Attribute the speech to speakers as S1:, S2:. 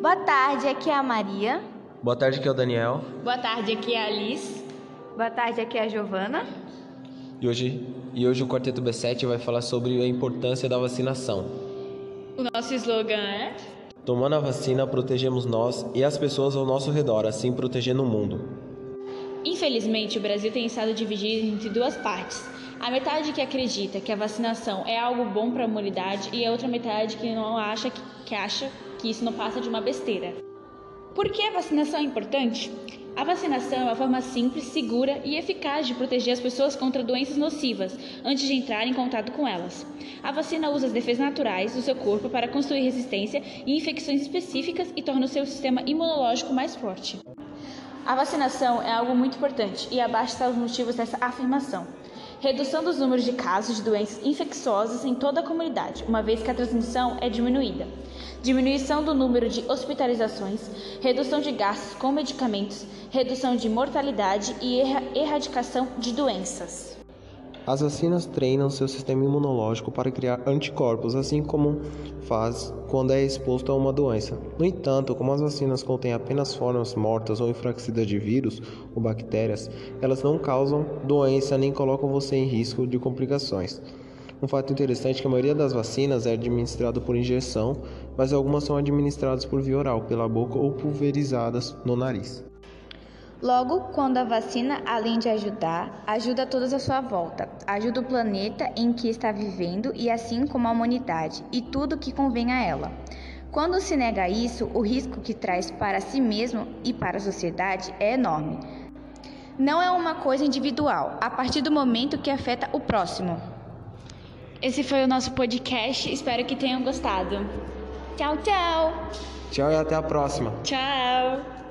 S1: Boa tarde, aqui é a Maria.
S2: Boa tarde, aqui é o Daniel.
S3: Boa tarde, aqui é a Alice.
S1: Boa tarde, aqui é a Giovana.
S2: E hoje, e hoje o Quarteto B7 vai falar sobre a importância da vacinação.
S3: O nosso slogan é:
S2: Tomando a vacina, protegemos nós e as pessoas ao nosso redor, assim protegendo o mundo.
S3: Infelizmente, o Brasil tem estado dividido entre duas partes. A metade que acredita que a vacinação é algo bom para a humanidade e a outra metade que não acha que, que acha que isso não passa de uma besteira. Por que a vacinação é importante? A vacinação é uma forma simples, segura e eficaz de proteger as pessoas contra doenças nocivas antes de entrar em contato com elas. A vacina usa as defesas naturais do seu corpo para construir resistência e infecções específicas e torna o seu sistema imunológico mais forte. A vacinação é algo muito importante e abaixo estão os motivos dessa afirmação. Redução dos números de casos de doenças infecciosas em toda a comunidade, uma vez que a transmissão é diminuída. Diminuição do número de hospitalizações, redução de gastos com medicamentos, redução de mortalidade e erradicação de doenças.
S2: As vacinas treinam seu sistema imunológico para criar anticorpos, assim como faz quando é exposto a uma doença. No entanto, como as vacinas contêm apenas formas mortas ou enfraquecidas de vírus ou bactérias, elas não causam doença nem colocam você em risco de complicações. Um fato interessante é que a maioria das vacinas é administrada por injeção, mas algumas são administradas por via oral, pela boca ou pulverizadas no nariz.
S1: Logo, quando a vacina, além de ajudar, ajuda todos à sua volta, ajuda o planeta em que está vivendo e assim como a humanidade e tudo que convém a ela. Quando se nega isso, o risco que traz para si mesmo e para a sociedade é enorme. Não é uma coisa individual, a partir do momento que afeta o próximo.
S3: Esse foi o nosso podcast, espero que tenham gostado. Tchau, tchau!
S2: Tchau e até a próxima!
S3: Tchau!